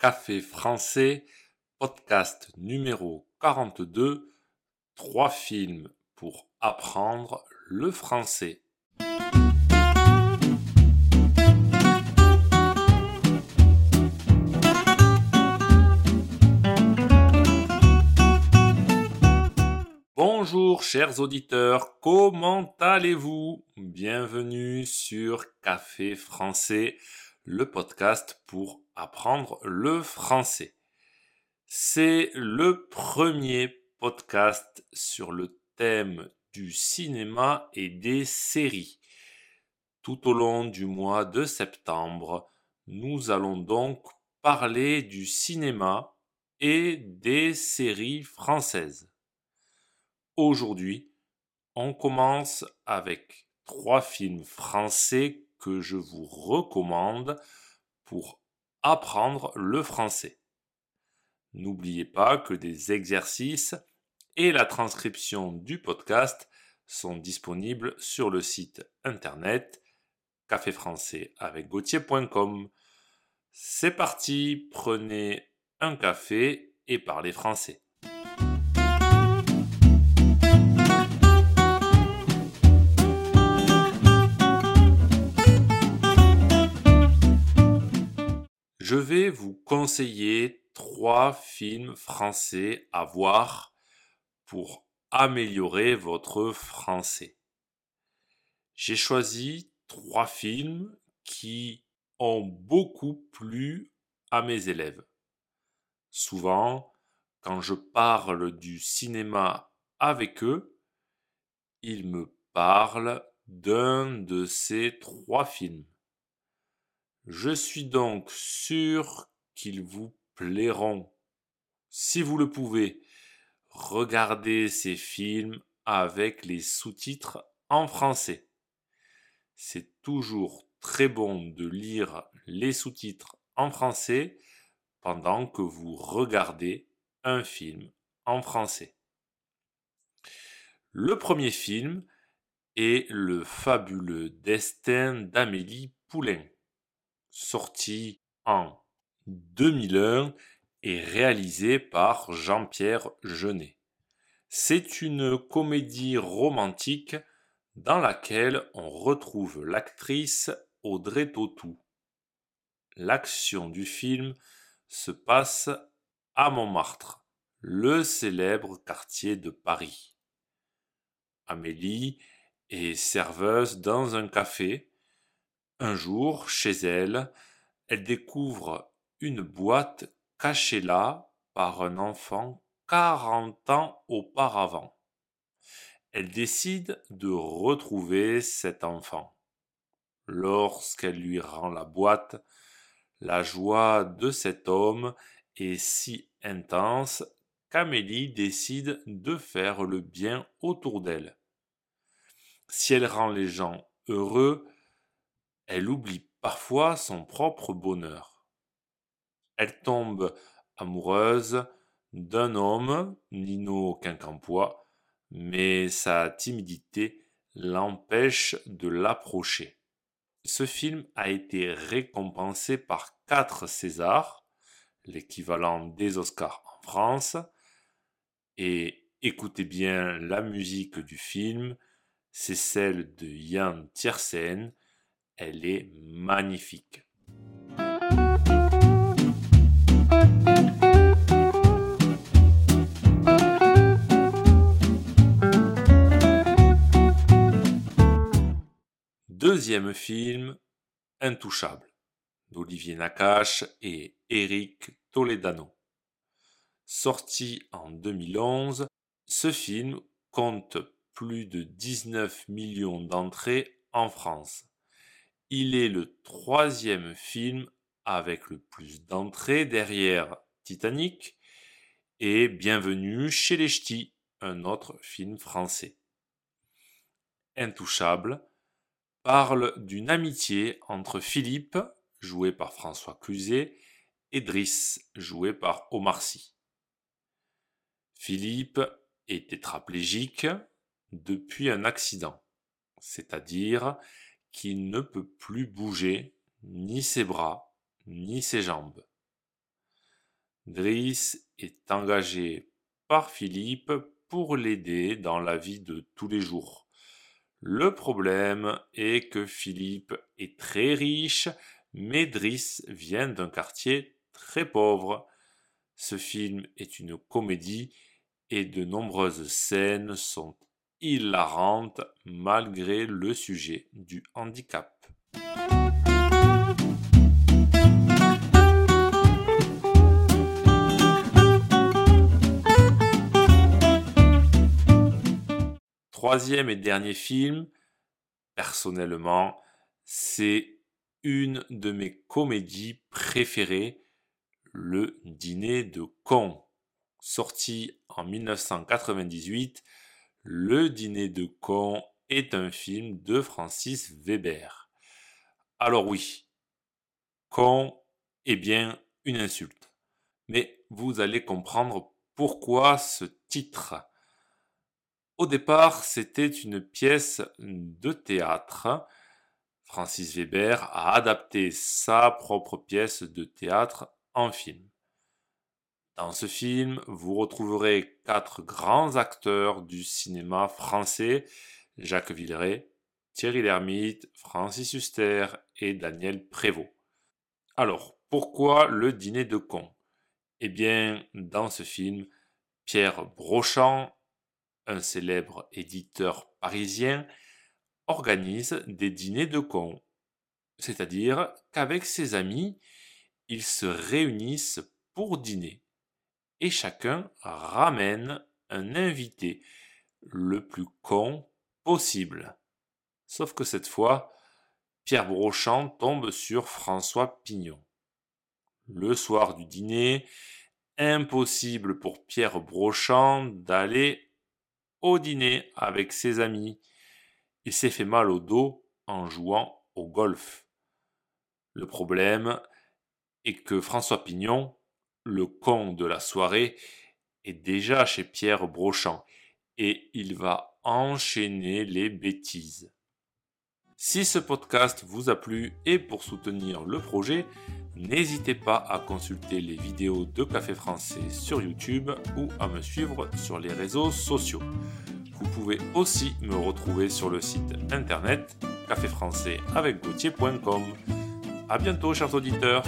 Café français, podcast numéro 42, trois films pour apprendre le français. Bonjour chers auditeurs, comment allez-vous? Bienvenue sur Café français, le podcast pour apprendre le français. C'est le premier podcast sur le thème du cinéma et des séries. Tout au long du mois de septembre, nous allons donc parler du cinéma et des séries françaises. Aujourd'hui, on commence avec trois films français que je vous recommande pour apprendre le français. N'oubliez pas que des exercices et la transcription du podcast sont disponibles sur le site internet caféfrançais avec C'est parti, prenez un café et parlez français. Je vais vous conseiller trois films français à voir pour améliorer votre français. J'ai choisi trois films qui ont beaucoup plu à mes élèves. Souvent, quand je parle du cinéma avec eux, ils me parlent d'un de ces trois films. Je suis donc sûr qu'ils vous plairont. Si vous le pouvez, regardez ces films avec les sous-titres en français. C'est toujours très bon de lire les sous-titres en français pendant que vous regardez un film en français. Le premier film est Le fabuleux destin d'Amélie Poulain sorti en 2001 et réalisé par Jean-Pierre Jeunet. C'est une comédie romantique dans laquelle on retrouve l'actrice Audrey Tautou. L'action du film se passe à Montmartre, le célèbre quartier de Paris. Amélie est serveuse dans un café un jour, chez elle, elle découvre une boîte cachée là par un enfant quarante ans auparavant. Elle décide de retrouver cet enfant. Lorsqu'elle lui rend la boîte, la joie de cet homme est si intense qu'Amélie décide de faire le bien autour d'elle. Si elle rend les gens heureux, elle oublie parfois son propre bonheur. Elle tombe amoureuse d'un homme, Nino Quincampoix, mais sa timidité l'empêche de l'approcher. Ce film a été récompensé par quatre Césars, l'équivalent des Oscars en France, et écoutez bien la musique du film, c'est celle de Yann Tiersen, elle est magnifique. Deuxième film, Intouchable, d'Olivier Nakache et Eric Toledano. Sorti en 2011, ce film compte plus de 19 millions d'entrées en France. Il est le troisième film avec le plus d'entrées derrière Titanic et Bienvenue chez les Ch'tis, un autre film français. Intouchable parle d'une amitié entre Philippe, joué par François Cluzet, et Driss, joué par Omar Sy. Philippe est tétraplégique depuis un accident, c'est-à-dire qu'il ne peut plus bouger ni ses bras ni ses jambes. Driss est engagé par Philippe pour l'aider dans la vie de tous les jours. Le problème est que Philippe est très riche, mais Driss vient d'un quartier très pauvre. Ce film est une comédie et de nombreuses scènes sont hilarantes malgré le sujet du handicap. Troisième et dernier film, personnellement, c'est une de mes comédies préférées, Le Dîner de cons. Sorti en 1998, Le Dîner de cons est un film de Francis Weber. Alors oui, con est bien une insulte. Mais vous allez comprendre pourquoi ce titre. Au départ, c'était une pièce de théâtre. Francis Weber a adapté sa propre pièce de théâtre en film. Dans ce film, vous retrouverez quatre grands acteurs du cinéma français, Jacques Villeray, Thierry Lhermitte, Francis Huster et Daniel Prévost. Alors, pourquoi le dîner de cons Eh bien, dans ce film, Pierre Brochant un célèbre éditeur parisien, organise des dîners de cons. C'est-à-dire qu'avec ses amis, ils se réunissent pour dîner. Et chacun ramène un invité le plus con possible. Sauf que cette fois, Pierre Brochant tombe sur François Pignon. Le soir du dîner, impossible pour Pierre Brochant d'aller au dîner avec ses amis. Il s'est fait mal au dos en jouant au golf. Le problème est que François Pignon, le con de la soirée, est déjà chez Pierre Brochant et il va enchaîner les bêtises. Si ce podcast vous a plu et pour soutenir le projet, n'hésitez pas à consulter les vidéos de Café Français sur YouTube ou à me suivre sur les réseaux sociaux. Vous pouvez aussi me retrouver sur le site internet caféfrançais avec A bientôt chers auditeurs